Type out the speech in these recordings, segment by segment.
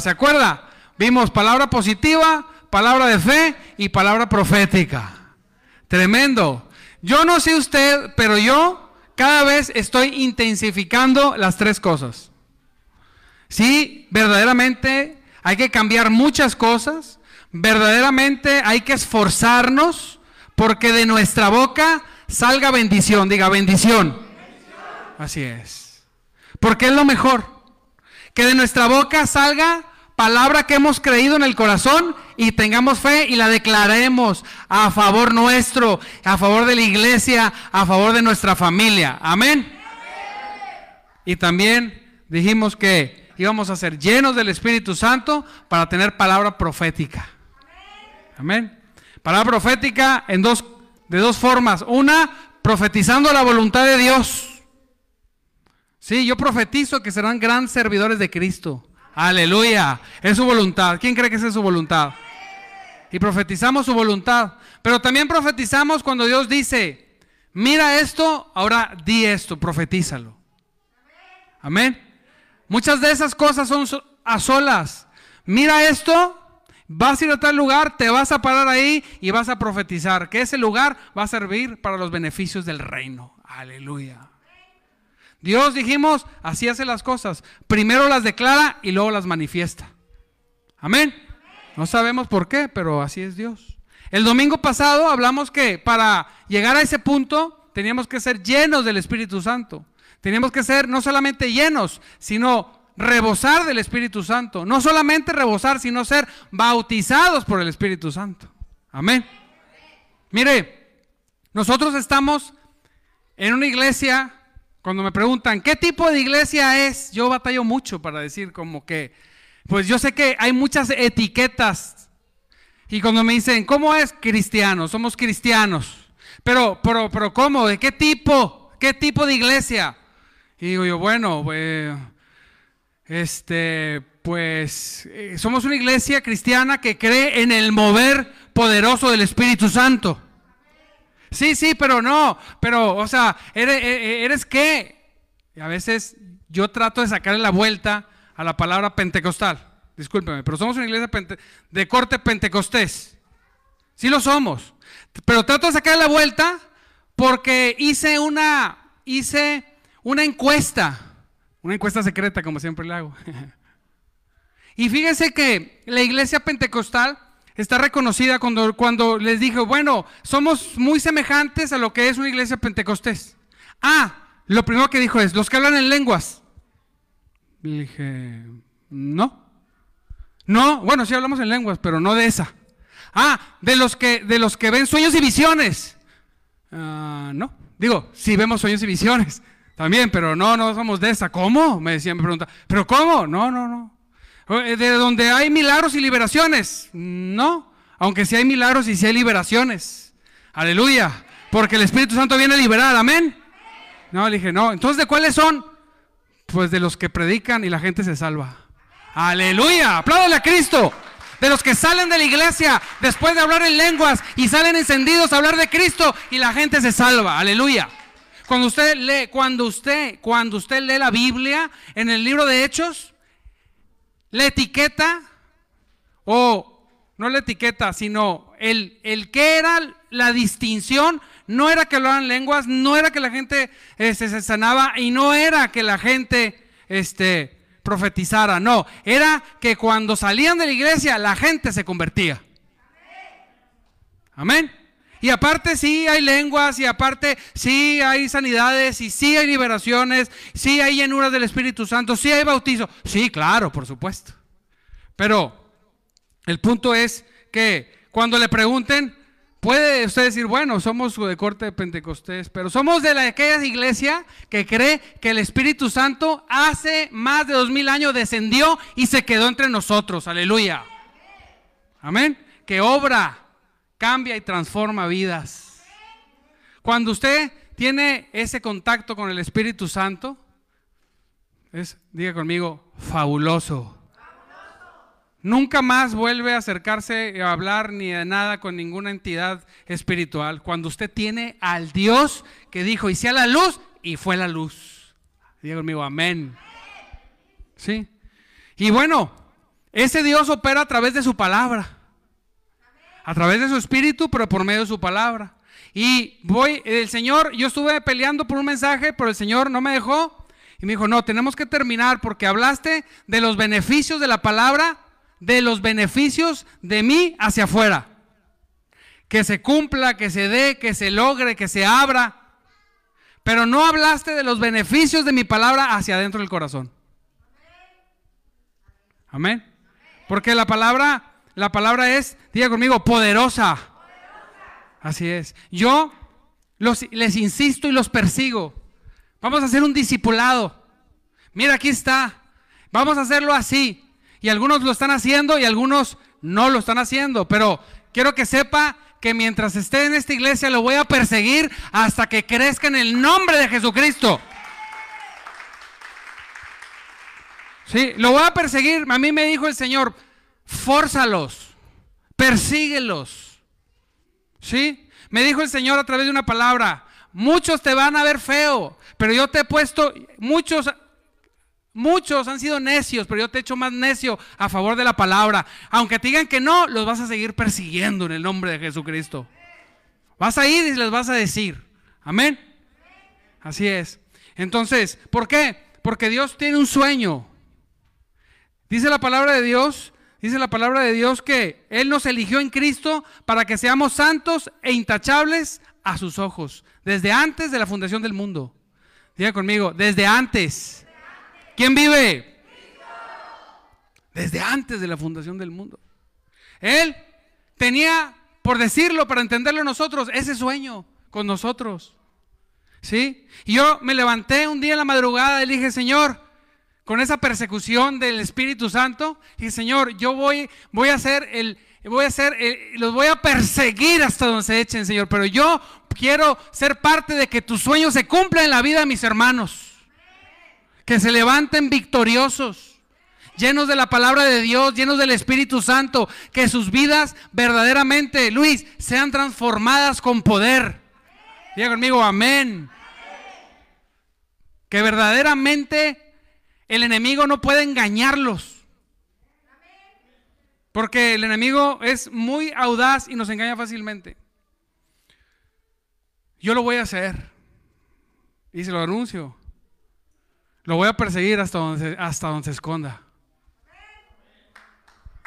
¿Se acuerda? Vimos palabra positiva, palabra de fe y palabra profética. Tremendo. Yo no sé usted, pero yo cada vez estoy intensificando las tres cosas. Sí, verdaderamente hay que cambiar muchas cosas. Verdaderamente hay que esforzarnos porque de nuestra boca salga bendición. Diga bendición. Así es. Porque es lo mejor. Que de nuestra boca salga palabra que hemos creído en el corazón y tengamos fe y la declaremos a favor nuestro, a favor de la iglesia, a favor de nuestra familia. Amén. Y también dijimos que íbamos a ser llenos del Espíritu Santo para tener palabra profética. Amén. Palabra profética en dos, de dos formas. Una, profetizando la voluntad de Dios. Sí, yo profetizo que serán grandes servidores de Cristo. Aleluya. Es su voluntad. ¿Quién cree que es su voluntad? Y profetizamos su voluntad. Pero también profetizamos cuando Dios dice, mira esto, ahora di esto, profetízalo. Amén. Muchas de esas cosas son a solas. Mira esto, vas a ir a tal lugar, te vas a parar ahí y vas a profetizar que ese lugar va a servir para los beneficios del reino. Aleluya. Dios, dijimos, así hace las cosas. Primero las declara y luego las manifiesta. Amén. No sabemos por qué, pero así es Dios. El domingo pasado hablamos que para llegar a ese punto teníamos que ser llenos del Espíritu Santo. Teníamos que ser no solamente llenos, sino rebosar del Espíritu Santo. No solamente rebosar, sino ser bautizados por el Espíritu Santo. Amén. Mire, nosotros estamos en una iglesia cuando me preguntan, ¿qué tipo de iglesia es? Yo batallo mucho para decir como que, pues yo sé que hay muchas etiquetas. Y cuando me dicen, ¿cómo es cristiano? Somos cristianos. Pero, pero, pero, ¿cómo? ¿De qué tipo? ¿Qué tipo de iglesia? Y digo yo, bueno, pues, este, pues, eh, somos una iglesia cristiana que cree en el mover poderoso del Espíritu Santo. Sí, sí, pero no, pero, o sea, ¿eres, e, e, eres qué? A veces yo trato de sacarle la vuelta a la palabra pentecostal. Discúlpeme, pero somos una iglesia de corte pentecostés. Sí lo somos. Pero trato de sacarle la vuelta porque hice una, hice una encuesta. Una encuesta secreta, como siempre le hago. y fíjense que la iglesia pentecostal está reconocida cuando, cuando les dije, bueno, somos muy semejantes a lo que es una iglesia pentecostés. Ah, lo primero que dijo es, los que hablan en lenguas. Le dije, no. No, bueno, sí hablamos en lenguas, pero no de esa. Ah, de los que, de los que ven sueños y visiones. Ah, no. Digo, sí vemos sueños y visiones también, pero no, no somos de esa. ¿Cómo? Me decía, me pregunta, ¿pero cómo? No, no, no. Eh, de donde hay milagros y liberaciones. No, aunque sí hay milagros y sí hay liberaciones. Aleluya. Porque el Espíritu Santo viene a liberar, amén. No, le dije, no. Entonces, ¿de cuáles son? Pues de los que predican y la gente se salva. Aleluya. Apláudale a Cristo. De los que salen de la iglesia después de hablar en lenguas y salen encendidos a hablar de Cristo y la gente se salva. Aleluya. Cuando usted lee, cuando usted, cuando usted lee la Biblia en el libro de Hechos, la etiqueta, o no la etiqueta, sino el, el que era la distinción, no era que hablaran lenguas, no era que la gente este, se sanaba y no era que la gente este, profetizara, no, era que cuando salían de la iglesia la gente se convertía. Amén. Y aparte sí hay lenguas y aparte sí hay sanidades y sí hay liberaciones, sí hay llenuras del Espíritu Santo, sí hay bautizo. Sí, claro, por supuesto. Pero el punto es que cuando le pregunten, puede usted decir, bueno, somos de corte de Pentecostés, pero somos de la, aquella iglesia que cree que el Espíritu Santo hace más de dos mil años descendió y se quedó entre nosotros. Aleluya. Amén. Que obra cambia y transforma vidas. Cuando usted tiene ese contacto con el Espíritu Santo, es, diga conmigo, fabuloso. Nunca más vuelve a acercarse a hablar ni de nada con ninguna entidad espiritual. Cuando usted tiene al Dios que dijo, y sea la luz, y fue la luz. Diga conmigo, amén. ¿Sí? Y bueno, Ese Dios opera a través de su palabra. A través de su espíritu, pero por medio de su palabra. Y voy, el Señor, yo estuve peleando por un mensaje, pero el Señor no me dejó. Y me dijo, no, tenemos que terminar porque hablaste de los beneficios de la palabra, de los beneficios de mí hacia afuera. Que se cumpla, que se dé, que se logre, que se abra. Pero no hablaste de los beneficios de mi palabra hacia adentro del corazón. Amén. Porque la palabra, la palabra es, diga conmigo, poderosa. Así es. Yo les insisto y los persigo. Vamos a hacer un discipulado. Mira, aquí está. Vamos a hacerlo así. Y algunos lo están haciendo y algunos no lo están haciendo. Pero quiero que sepa que mientras esté en esta iglesia lo voy a perseguir hasta que crezca en el nombre de Jesucristo. Sí, lo voy a perseguir. A mí me dijo el Señor, fórzalos, persíguelos. ¿Sí? Me dijo el Señor a través de una palabra, muchos te van a ver feo, pero yo te he puesto, muchos, muchos han sido necios, pero yo te he hecho más necio a favor de la palabra. Aunque te digan que no, los vas a seguir persiguiendo en el nombre de Jesucristo. Vas a ir y les vas a decir, amén. Así es. Entonces, ¿por qué? Porque Dios tiene un sueño. Dice la palabra de Dios, dice la palabra de Dios que Él nos eligió en Cristo para que seamos santos e intachables a sus ojos, desde antes de la fundación del mundo. Diga conmigo, desde antes. ¿Quién vive? Desde antes de la fundación del mundo. Él tenía, por decirlo, para entenderlo nosotros, ese sueño con nosotros. ¿Sí? Y yo me levanté un día en la madrugada y dije, Señor, con esa persecución del Espíritu Santo, y Señor, yo voy, voy a hacer el, voy a hacer, los voy a perseguir hasta donde se echen, Señor, pero yo quiero ser parte de que tus sueños se cumplan en la vida de mis hermanos, que se levanten victoriosos, llenos de la palabra de Dios, llenos del Espíritu Santo, que sus vidas verdaderamente, Luis, sean transformadas con poder. Diga conmigo, amén. Que verdaderamente el enemigo no puede engañarlos. Porque el enemigo es muy audaz y nos engaña fácilmente. Yo lo voy a hacer. Y se lo anuncio. Lo voy a perseguir hasta donde, hasta se esconda.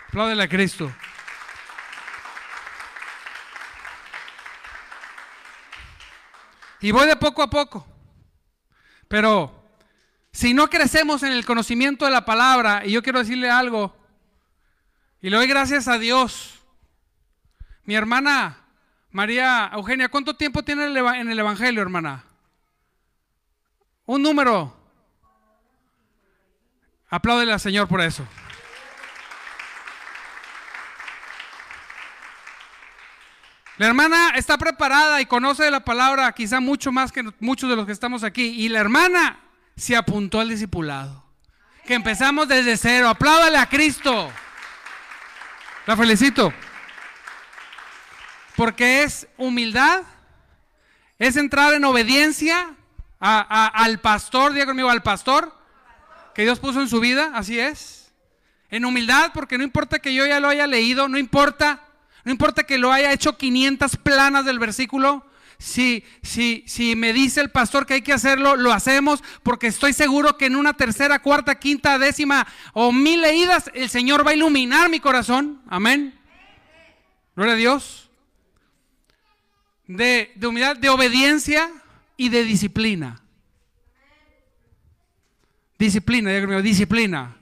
Apláudele a Cristo. Y voy de poco a poco. Pero si no crecemos en el conocimiento de la palabra, y yo quiero decirle algo, y le doy gracias a Dios. Mi hermana María Eugenia, ¿cuánto tiempo tiene en el Evangelio, hermana? Un número. Apláudele al Señor por eso. La hermana está preparada y conoce la palabra quizá mucho más que muchos de los que estamos aquí. Y la hermana se apuntó al discipulado. Que empezamos desde cero. Apláudale a Cristo. La felicito. Porque es humildad, es entrar en obediencia al pastor, diga conmigo, al pastor que Dios puso en su vida, así es. En humildad, porque no importa que yo ya lo haya leído, no importa, no importa que lo haya hecho 500 planas del versículo, si, si, si me dice el pastor que hay que hacerlo, lo hacemos porque estoy seguro que en una tercera, cuarta, quinta, décima o mil leídas el Señor va a iluminar mi corazón. Amén. Gloria a Dios. De, humildad, de obediencia y de disciplina. Disciplina, disciplina.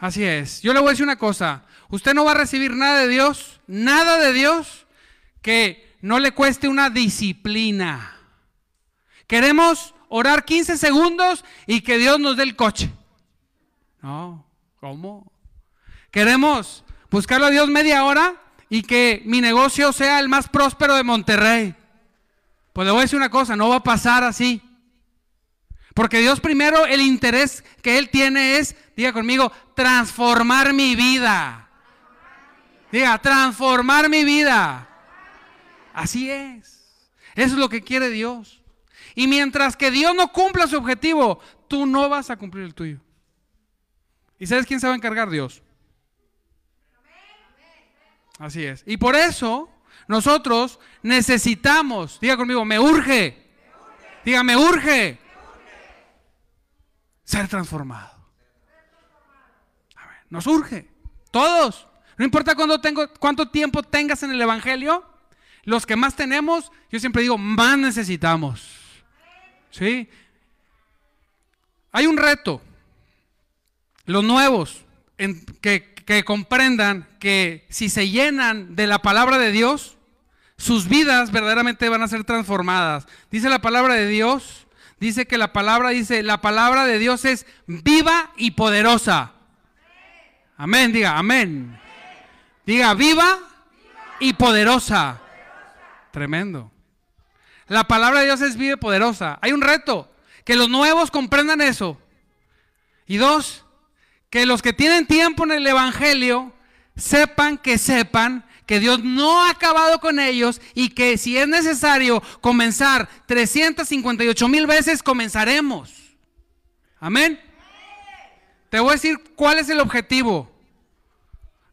Así es. Yo le voy a decir una cosa. Usted no va a recibir nada de Dios, nada de Dios que no le cueste una disciplina. Queremos orar 15 segundos y que Dios nos dé el coche. No, ¿cómo? Queremos buscarlo a Dios media hora y que mi negocio sea el más próspero de Monterrey. Pues le voy a decir una cosa, no va a pasar así. Porque Dios primero el interés que Él tiene es, diga conmigo, transformar mi vida. Diga, transformar mi vida. Así es. Eso es lo que quiere Dios. Y mientras que Dios no cumpla su objetivo, tú no vas a cumplir el tuyo. ¿Y sabes quién se va a encargar? Dios. Así es. Y por eso nosotros necesitamos, diga conmigo, me urge. Diga, me urge. Ser transformado. Nos urge. Todos. No importa cuánto, tengo, cuánto tiempo tengas en el Evangelio, los que más tenemos, yo siempre digo, más necesitamos. ¿Sí? Hay un reto. Los nuevos, que, que comprendan que si se llenan de la palabra de Dios, sus vidas verdaderamente van a ser transformadas. Dice la palabra de Dios, dice que la palabra dice, la palabra de Dios es viva y poderosa. Amén, diga, amén. Diga, viva y poderosa. Tremendo. La palabra de Dios es viva y poderosa. Hay un reto, que los nuevos comprendan eso. Y dos, que los que tienen tiempo en el Evangelio sepan que sepan que Dios no ha acabado con ellos y que si es necesario comenzar 358 mil veces, comenzaremos. Amén. Te voy a decir cuál es el objetivo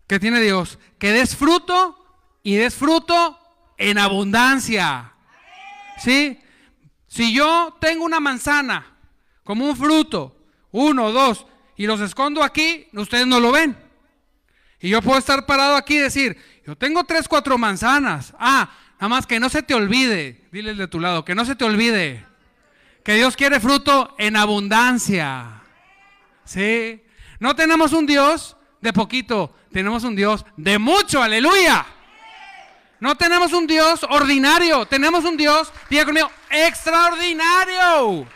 que tiene Dios. Que des fruto y des fruto en abundancia. ¿Sí? Si yo tengo una manzana como un fruto, uno, dos, y los escondo aquí, ustedes no lo ven. Y yo puedo estar parado aquí y decir, yo tengo tres, cuatro manzanas. Ah, nada más que no se te olvide, dile de tu lado, que no se te olvide, que Dios quiere fruto en abundancia. ¿Sí? No tenemos un Dios de poquito, tenemos un Dios de mucho, aleluya. No tenemos un Dios ordinario, tenemos un Dios, diga conmigo, extraordinario.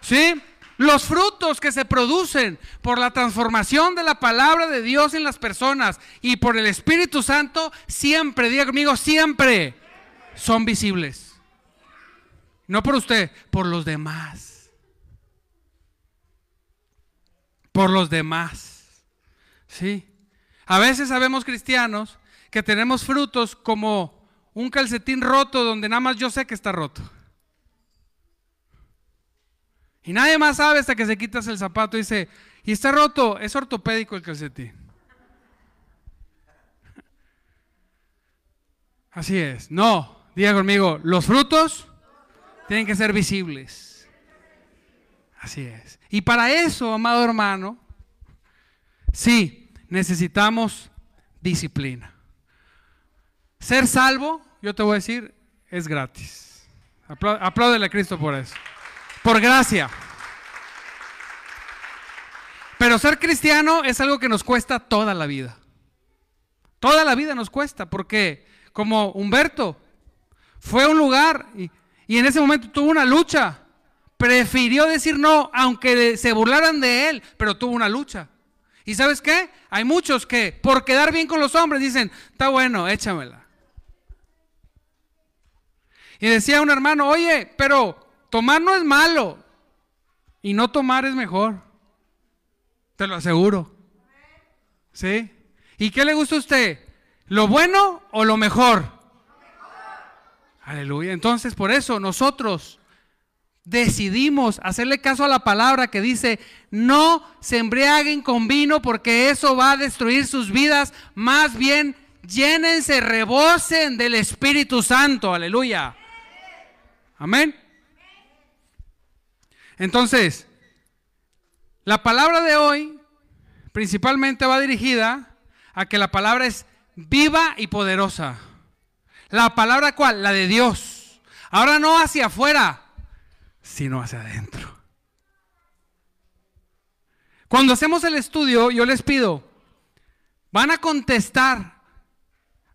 ¿Sí? Los frutos que se producen por la transformación de la palabra de Dios en las personas y por el Espíritu Santo, siempre, diga conmigo, siempre son visibles. No por usted, por los demás. Por los demás. ¿Sí? A veces sabemos cristianos que tenemos frutos como un calcetín roto donde nada más yo sé que está roto. Y nadie más sabe hasta que se quitas el zapato y dice, y está roto, es ortopédico el calcetín. Así es. No, diga conmigo, los frutos tienen que ser visibles. Así es. Y para eso, amado hermano, sí, necesitamos disciplina. Ser salvo, yo te voy a decir, es gratis. Apláudele a Cristo por eso. Por gracia. Pero ser cristiano es algo que nos cuesta toda la vida. Toda la vida nos cuesta, porque como Humberto fue a un lugar y, y, en ese momento tuvo una lucha. Prefirió decir no, aunque se burlaran de él, pero tuvo una lucha. ¿Y sabes qué? Hay muchos que por quedar bien con los hombres dicen, está bueno, échamela. Y decía un hermano, oye, pero Tomar no es malo y no tomar es mejor. Te lo aseguro. ¿Sí? ¿Y qué le gusta a usted? ¿Lo bueno o lo mejor? Aleluya. Entonces, por eso nosotros decidimos hacerle caso a la palabra que dice, no se embriaguen con vino porque eso va a destruir sus vidas. Más bien, llénense, rebosen del Espíritu Santo. Aleluya. Amén. Entonces, la palabra de hoy principalmente va dirigida a que la palabra es viva y poderosa. La palabra cuál? La de Dios. Ahora no hacia afuera, sino hacia adentro. Cuando hacemos el estudio, yo les pido, van a contestar.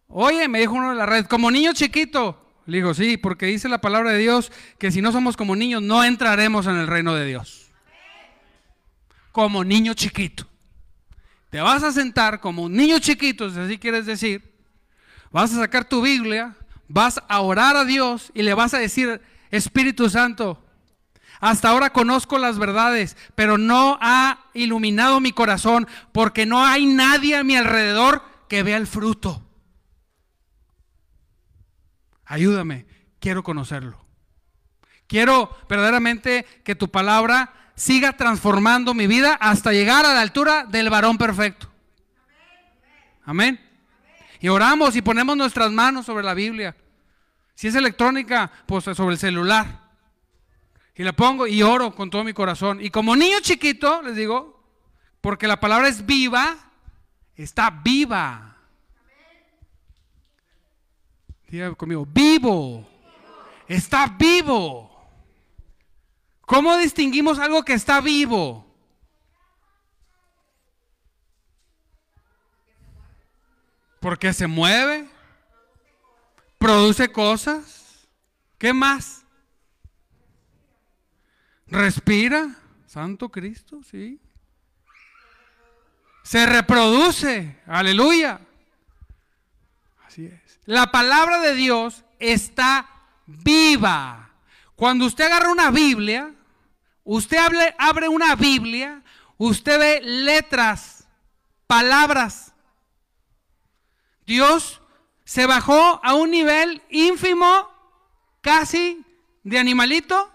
Oye, me dijo uno de la red, como niño chiquito, le digo, sí, porque dice la palabra de Dios que si no somos como niños no entraremos en el reino de Dios. Como niño chiquito. Te vas a sentar como un niño chiquito, si así quieres decir. Vas a sacar tu Biblia, vas a orar a Dios y le vas a decir, Espíritu Santo, hasta ahora conozco las verdades, pero no ha iluminado mi corazón porque no hay nadie a mi alrededor que vea el fruto. Ayúdame, quiero conocerlo. Quiero verdaderamente que tu palabra siga transformando mi vida hasta llegar a la altura del varón perfecto. Amén. Y oramos y ponemos nuestras manos sobre la Biblia. Si es electrónica, pues sobre el celular. Y la pongo y oro con todo mi corazón. Y como niño chiquito, les digo, porque la palabra es viva, está viva. Diga conmigo, vivo. Está vivo. ¿Cómo distinguimos algo que está vivo? Porque se mueve, produce cosas. ¿Qué más? Respira. Santo Cristo, sí. Se reproduce. Aleluya. Así es. La palabra de Dios está viva. Cuando usted agarra una Biblia, usted abre una Biblia, usted ve letras, palabras. Dios se bajó a un nivel ínfimo, casi de animalito,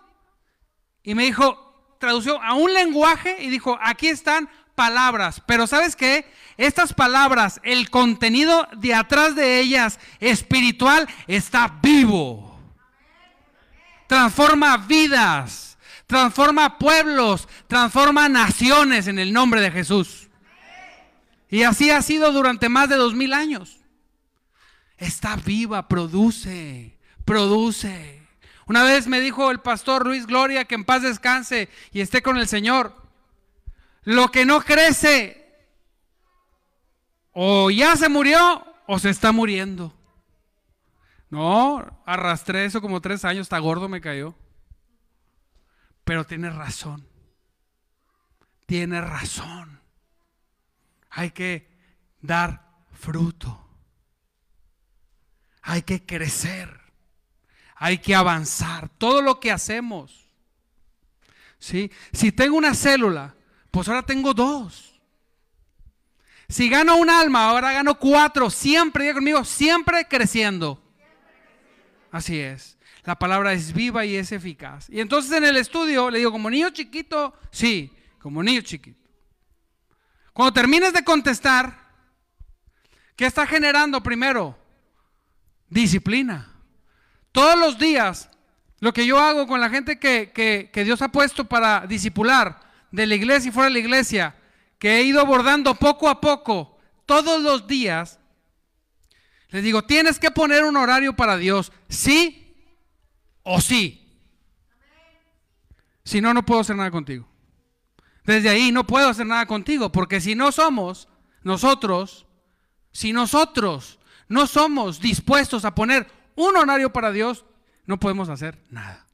y me dijo, tradució a un lenguaje y dijo, aquí están palabras, pero ¿sabes qué? Estas palabras, el contenido de atrás de ellas, espiritual, está vivo. Transforma vidas, transforma pueblos, transforma naciones en el nombre de Jesús. Y así ha sido durante más de dos mil años está viva, produce, produce. Una vez me dijo el pastor Luis Gloria que en paz descanse y esté con el Señor. Lo que no crece o ya se murió o se está muriendo. No, arrastré eso como tres años, está gordo me cayó. Pero tiene razón. Tiene razón. Hay que dar fruto. Hay que crecer. Hay que avanzar. Todo lo que hacemos. ¿sí? Si tengo una célula, pues ahora tengo dos. Si gano un alma, ahora gano cuatro. Siempre, diga conmigo, siempre creciendo. Así es. La palabra es viva y es eficaz. Y entonces en el estudio le digo, como niño chiquito, sí, como niño chiquito. Cuando termines de contestar, ¿qué está generando primero? Disciplina. Todos los días, lo que yo hago con la gente que, Dios ha puesto para discipular de la iglesia y fuera de la iglesia, que he ido abordando poco a poco, todos los días, les digo, tienes que poner un horario para Dios, sí o sí. Si no, no puedo hacer nada contigo. Desde ahí no puedo hacer nada contigo, porque si no somos nosotros, si nosotros no somos dispuestos a poner un horario para Dios, no podemos hacer nada.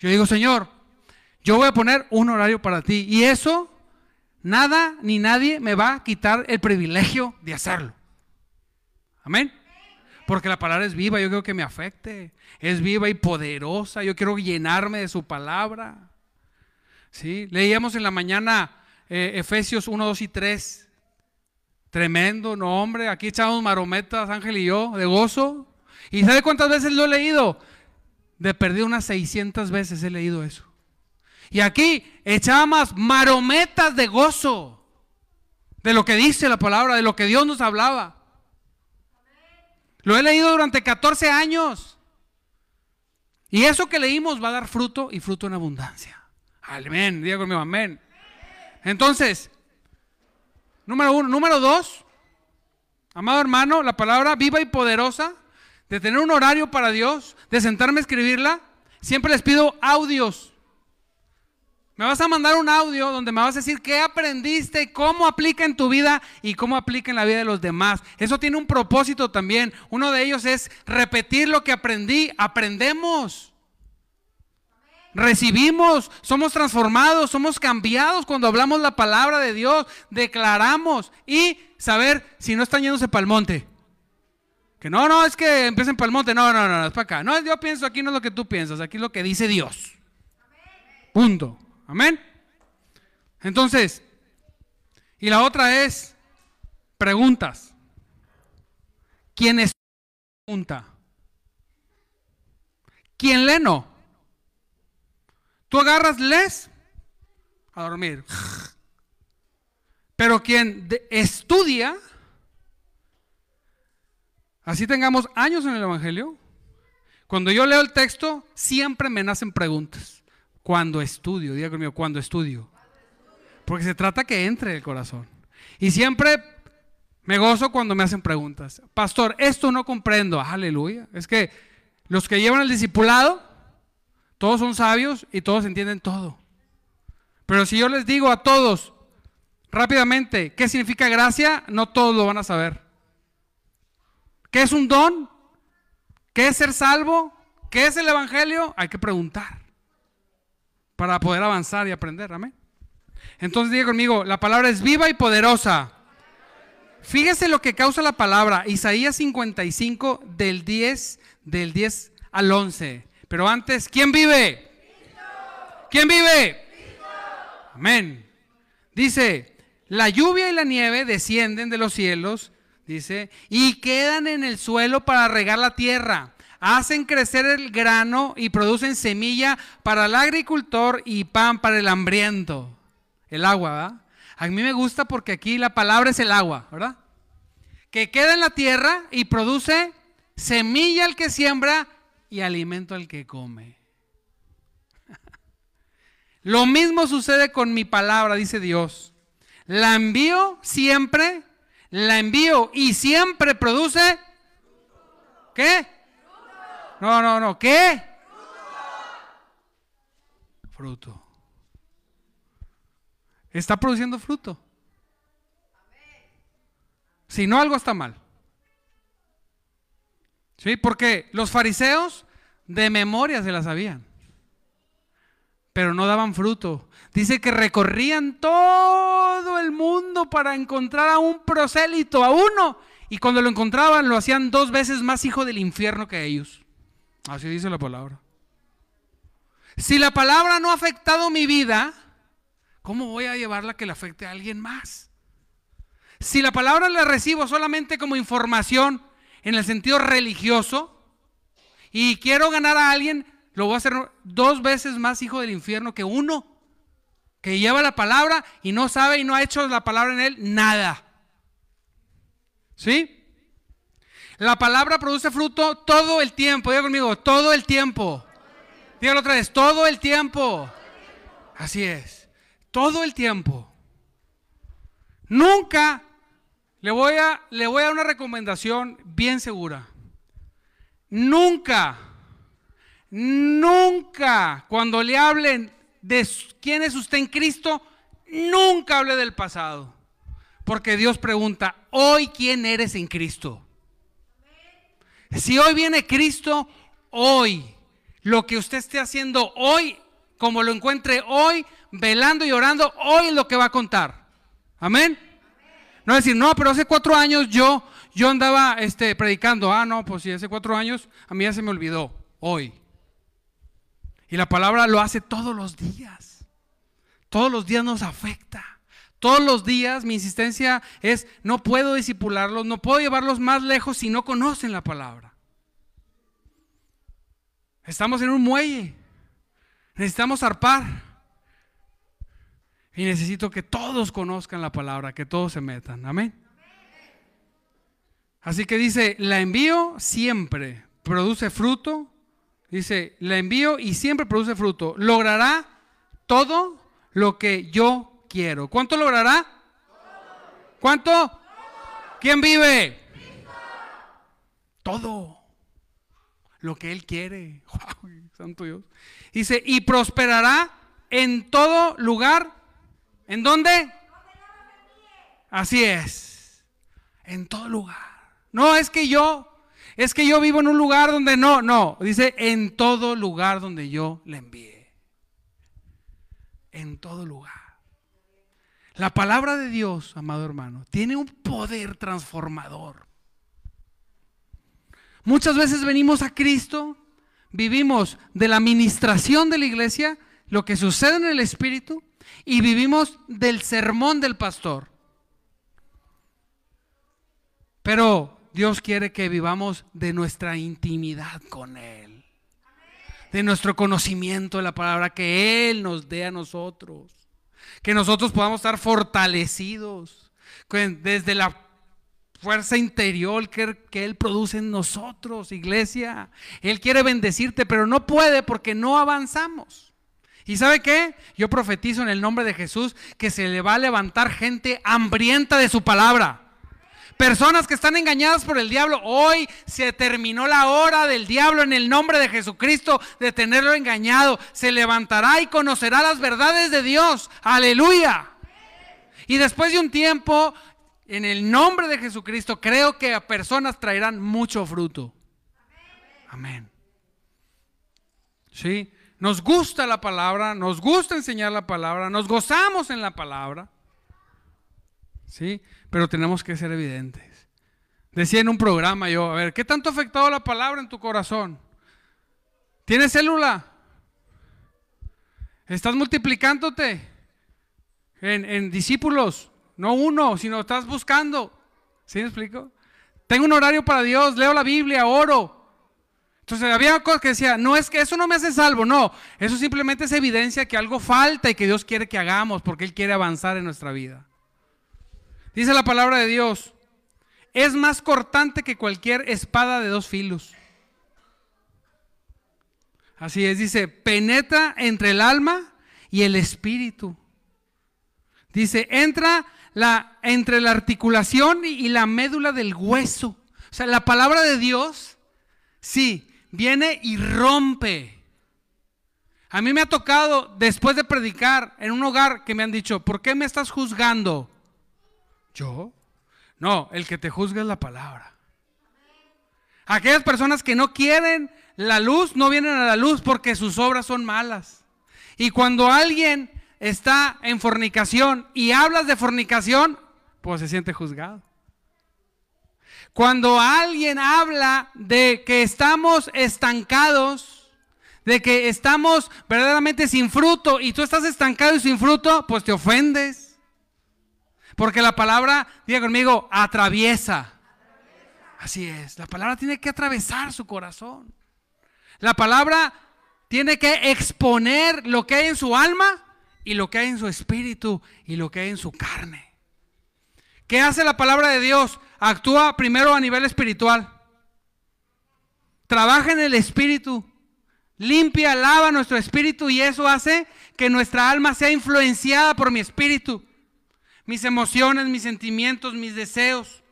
Yo digo, Señor, yo voy a poner un horario para ti y eso, nada ni nadie me va a quitar el privilegio de hacerlo. Amén. Porque la palabra es viva, yo quiero que me afecte. Es viva y poderosa, yo quiero llenarme de su palabra. ¿Sí? Leíamos en la mañana eh, Efesios 1, 2 y 3. Tremendo, no hombre, aquí echamos marometas, Ángel y yo, de gozo. ¿Y sabe cuántas veces lo he leído? De perdido unas 600 veces he leído eso. Y aquí echábamos marometas de gozo. De lo que dice la palabra, de lo que Dios nos hablaba. Lo he leído durante 14 años. Y eso que leímos va a dar fruto y fruto en abundancia. Amén. Diga conmigo, amén. Entonces, Número uno. Número dos, amado hermano, la palabra viva y poderosa, de tener un horario para Dios, de sentarme a escribirla. Siempre les pido audios. Me vas a mandar un audio donde me vas a decir qué aprendiste, cómo aplica en tu vida y cómo aplica en la vida de los demás. Eso tiene un propósito también. Uno de ellos es repetir lo que aprendí. Aprendemos recibimos, somos transformados, somos cambiados cuando hablamos la palabra de Dios, declaramos y saber si no están yéndose para el monte. Que no, no, es que empiecen para el monte, no, no, no, es para acá. No, yo pienso aquí no es lo que tú piensas, aquí es lo que dice Dios. Punto. Amén. Entonces, y la otra es preguntas. ¿Quién es pregunta? ¿Quién lee no? Tú agarras, les a dormir. Pero quien estudia, así tengamos años en el Evangelio, cuando yo leo el texto, siempre me nacen preguntas. Cuando estudio, diga conmigo, cuando estudio. Porque se trata que entre el corazón. Y siempre me gozo cuando me hacen preguntas. Pastor, esto no comprendo. Aleluya. Es que los que llevan el discipulado, todos son sabios y todos entienden todo. Pero si yo les digo a todos rápidamente qué significa gracia, no todos lo van a saber. ¿Qué es un don? ¿Qué es ser salvo? ¿Qué es el Evangelio? Hay que preguntar para poder avanzar y aprender. Amén. Entonces diga conmigo, la palabra es viva y poderosa. Fíjese lo que causa la palabra. Isaías 55 del 10, del 10 al 11. Pero antes, ¿quién vive? ¿Quién vive? Amén. Dice, la lluvia y la nieve descienden de los cielos dice, y quedan en el suelo para regar la tierra. Hacen crecer el grano y producen semilla para el agricultor y pan para el hambriento. El agua, ¿verdad? A mí me gusta porque aquí la palabra es el agua, ¿verdad? Que queda en la tierra y produce semilla al que siembra y alimento al que come. Lo mismo sucede con mi palabra, dice Dios. La envío siempre la envío y siempre produce ¿qué? No, no, no, ¿qué? Fruto. Está produciendo fruto. Si no, algo está mal. ¿Sí? Porque los fariseos de memoria se la sabían, pero no daban fruto. Dice que recorrían todo el mundo para encontrar a un prosélito, a uno. Y cuando lo encontraban lo hacían dos veces más hijo del infierno que ellos. Así dice la palabra. Si la palabra no ha afectado mi vida, ¿cómo voy a llevarla que le afecte a alguien más? Si la palabra la recibo solamente como información en el sentido religioso y quiero ganar a alguien, lo voy a hacer dos veces más hijo del infierno que uno que lleva la palabra y no sabe y no ha hecho la palabra en él nada. ¿Sí? La palabra produce fruto todo el tiempo. Diga conmigo, todo el tiempo. Dígalo otra vez, todo el tiempo. Así es, todo el tiempo. Nunca le voy a, le voy a dar una recomendación bien segura. Nunca, nunca, cuando le hablen de quién es usted en Cristo, nunca hable del pasado. Porque Dios pregunta, hoy quién eres en Cristo. Si hoy viene Cristo, hoy, lo que usted esté haciendo hoy, como lo encuentre hoy, velando y orando, hoy es lo que va a contar. Amén. No decir, no, pero hace cuatro años yo, yo andaba este, predicando. Ah, no, pues si hace cuatro años a mí ya se me olvidó. Hoy. Y la palabra lo hace todos los días. Todos los días nos afecta. Todos los días mi insistencia es, no puedo disipularlos, no puedo llevarlos más lejos si no conocen la palabra. Estamos en un muelle. Necesitamos zarpar. Y necesito que todos conozcan la palabra, que todos se metan. Amén. Así que dice, la envío siempre, produce fruto, Dice, la envío y siempre produce fruto. Logrará todo lo que yo quiero. ¿Cuánto logrará? ¿Cuánto? ¿Quién vive? Todo. Lo que Él quiere. santo Dios. Dice, y prosperará en todo lugar. ¿En dónde? Así es. En todo lugar. No es que yo es que yo vivo en un lugar donde no, no, dice en todo lugar donde yo le envié. En todo lugar. La palabra de Dios, amado hermano, tiene un poder transformador. Muchas veces venimos a Cristo, vivimos de la administración de la iglesia, lo que sucede en el Espíritu, y vivimos del sermón del pastor. Pero Dios quiere que vivamos de nuestra intimidad con Él. De nuestro conocimiento de la palabra que Él nos dé a nosotros. Que nosotros podamos estar fortalecidos desde la fuerza interior que, que, Él produce en nosotros, iglesia. Él quiere bendecirte, pero no puede porque no avanzamos. ¿Y sabe qué? Yo profetizo en el nombre de Jesús que se le va a levantar gente hambrienta de su palabra. Personas que están engañadas por el diablo. Hoy se terminó la hora del diablo en el nombre de Jesucristo de tenerlo engañado. Se levantará y conocerá las verdades de Dios. Aleluya. Y después de un tiempo, en el nombre de Jesucristo, creo que a personas traerán mucho fruto. Amén. ¿Sí? Nos gusta la palabra, nos gusta enseñar la palabra, nos gozamos en la palabra. ¿Sí? Pero tenemos que ser evidentes. Decía en un programa yo, a ver, ¿qué tanto ha afectado la palabra en tu corazón? ¿Tienes célula? ¿Estás multiplicándote en, en discípulos? No uno, sino estás buscando. ¿Sí me explico? Tengo un horario para Dios, leo la Biblia, oro. Entonces había cosas que decía, no es que eso no me hace salvo, no, eso simplemente es evidencia que algo falta y que Dios quiere que hagamos porque Él quiere avanzar en nuestra vida. Dice la palabra de Dios, es más cortante que cualquier espada de dos filos. Así es, dice, penetra entre el alma y el espíritu. Dice, entra la, entre la articulación y la médula del hueso. O sea, la palabra de Dios, sí, viene y rompe. A mí me ha tocado, después de predicar en un hogar, que me han dicho, ¿por qué me estás juzgando? ¿Yo? No, el que te juzga es la palabra. Aquellas personas que no quieren la luz, no vienen a la luz porque sus obras son malas. Y cuando alguien está en fornicación y hablas de fornicación, pues se siente juzgado. Cuando alguien habla de que estamos estancados, de que estamos verdaderamente sin fruto y tú estás estancado y sin fruto, pues te ofendes. Porque la palabra, diga conmigo, atraviesa. Así es, la palabra tiene que atravesar su corazón. La palabra tiene que exponer lo que hay en su alma y lo que hay en su espíritu y lo que hay en su carne. ¿Qué hace la palabra de Dios? actúa primero a nivel espiritual. Trabaja en el espíritu. Limpia, lava nuestro espíritu y eso hace que nuestra alma sea influenciada por mi espíritu. Mis emociones, mis sentimientos, mis deseos,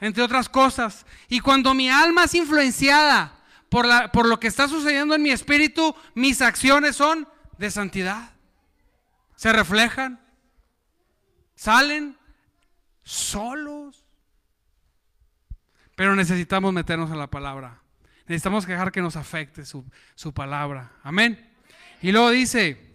entre otras cosas. Y cuando mi alma es influenciada por, la, por lo que está sucediendo en mi espíritu, mis acciones son de santidad. Se reflejan, salen solos. Pero necesitamos meternos a la palabra. Necesitamos dejar que nos afecte su, su palabra. Amén. Y luego dice,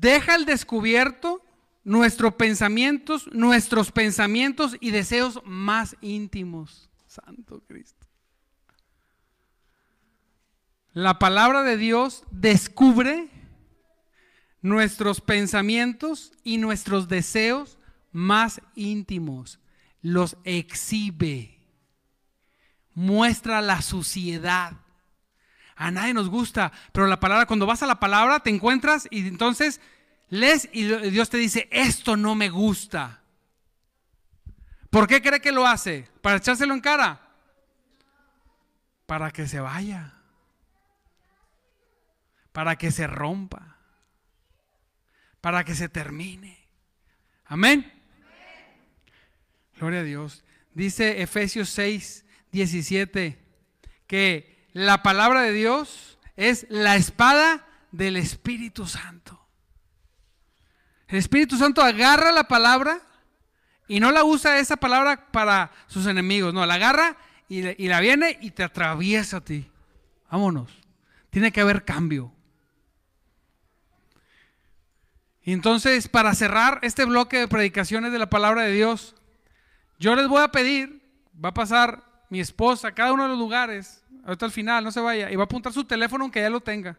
deja al descubierto nuestros pensamientos, nuestros pensamientos y deseos más íntimos. Santo Cristo. La palabra de Dios descubre nuestros pensamientos y nuestros deseos más íntimos los exhibe, muestra la suciedad. A nadie nos gusta, pero la palabra, cuando vas a la palabra, te encuentras y entonces lees y Dios te dice, esto no me gusta. ¿Por qué cree que lo hace? ¿Para echárselo en cara? Para que se vaya. Para que se rompa. Para que se termine. Amén. Gloria a Dios. Dice Efesios 6, 17, que la palabra de Dios es la espada del Espíritu Santo. El Espíritu Santo agarra la palabra y no la usa esa palabra para sus enemigos, no, la agarra y, la viene y te atraviesa a ti. Vámonos. Tiene que haber cambio. Y entonces, para cerrar este bloque de predicaciones de la palabra de Dios, yo les voy a pedir, va a pasar mi esposa a cada uno de los lugares, ahorita al final, no se vaya, y va a apuntar su teléfono aunque ya lo tenga.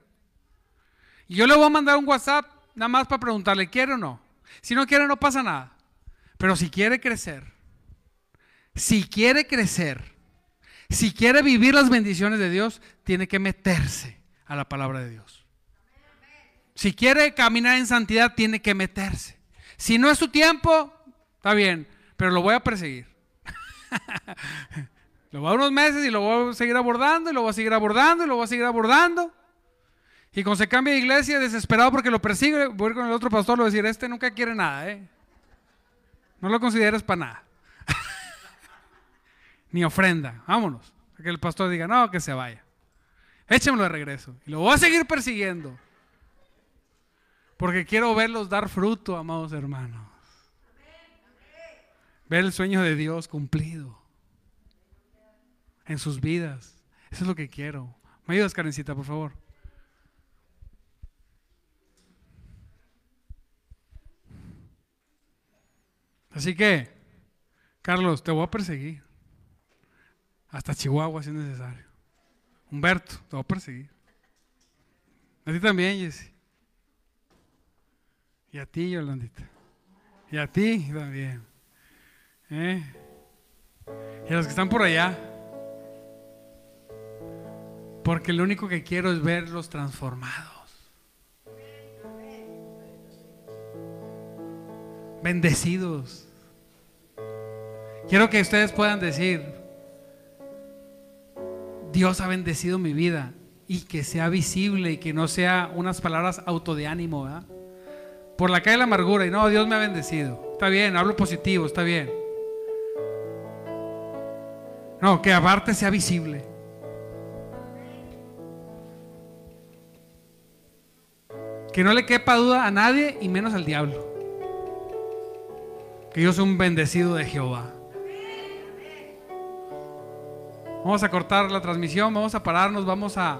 Y yo le voy a mandar un WhatsApp nada más para preguntarle, ¿quiere o no? Si no quiere, no pasa nada. Pero si quiere crecer, si quiere crecer, si quiere vivir las bendiciones de Dios, tiene que meterse a la palabra de Dios. Si quiere caminar en santidad, tiene que meterse. Si no es su tiempo, Está bien, pero lo voy a perseguir. lo voy a unos meses y lo voy a seguir abordando y lo voy a seguir abordando y lo voy a seguir abordando. Y cuando se cambia de iglesia, desesperado porque lo persigue, voy a ir con el otro pastor y le voy a decir, este nunca quiere nada, ¿eh? No lo consideres para nada. Ni ofrenda, vámonos. Que el pastor diga, no, que se vaya. Échemelo de regreso. Y lo voy a seguir persiguiendo. Porque quiero verlos dar fruto, amados hermanos. Ver el sueño de Dios cumplido en sus vidas. Eso es lo que quiero. ¿Me ayudas, Karencita, por favor? Así que, Carlos, te voy a perseguir. Hasta Chihuahua si es necesario. Humberto, te voy a perseguir. A ti también, Jesse. Y a ti, Yolandita. Y a ti también. ¿Eh? Y a los que están por allá. Porque lo único que quiero es verlos transformados. Bendecidos. Quiero que ustedes puedan decir, Dios ha bendecido mi vida y que sea visible y que no sea unas palabras auto de ánimo, ¿verdad? Por la calle de la amargura y no, Dios me ha bendecido. Está bien, hablo positivo, está bien. No, que aparte sea visible. Que no le quepa duda a nadie y menos al diablo. Que yo soy un bendecido de Jehová. Vamos a cortar la transmisión, vamos a pararnos, vamos a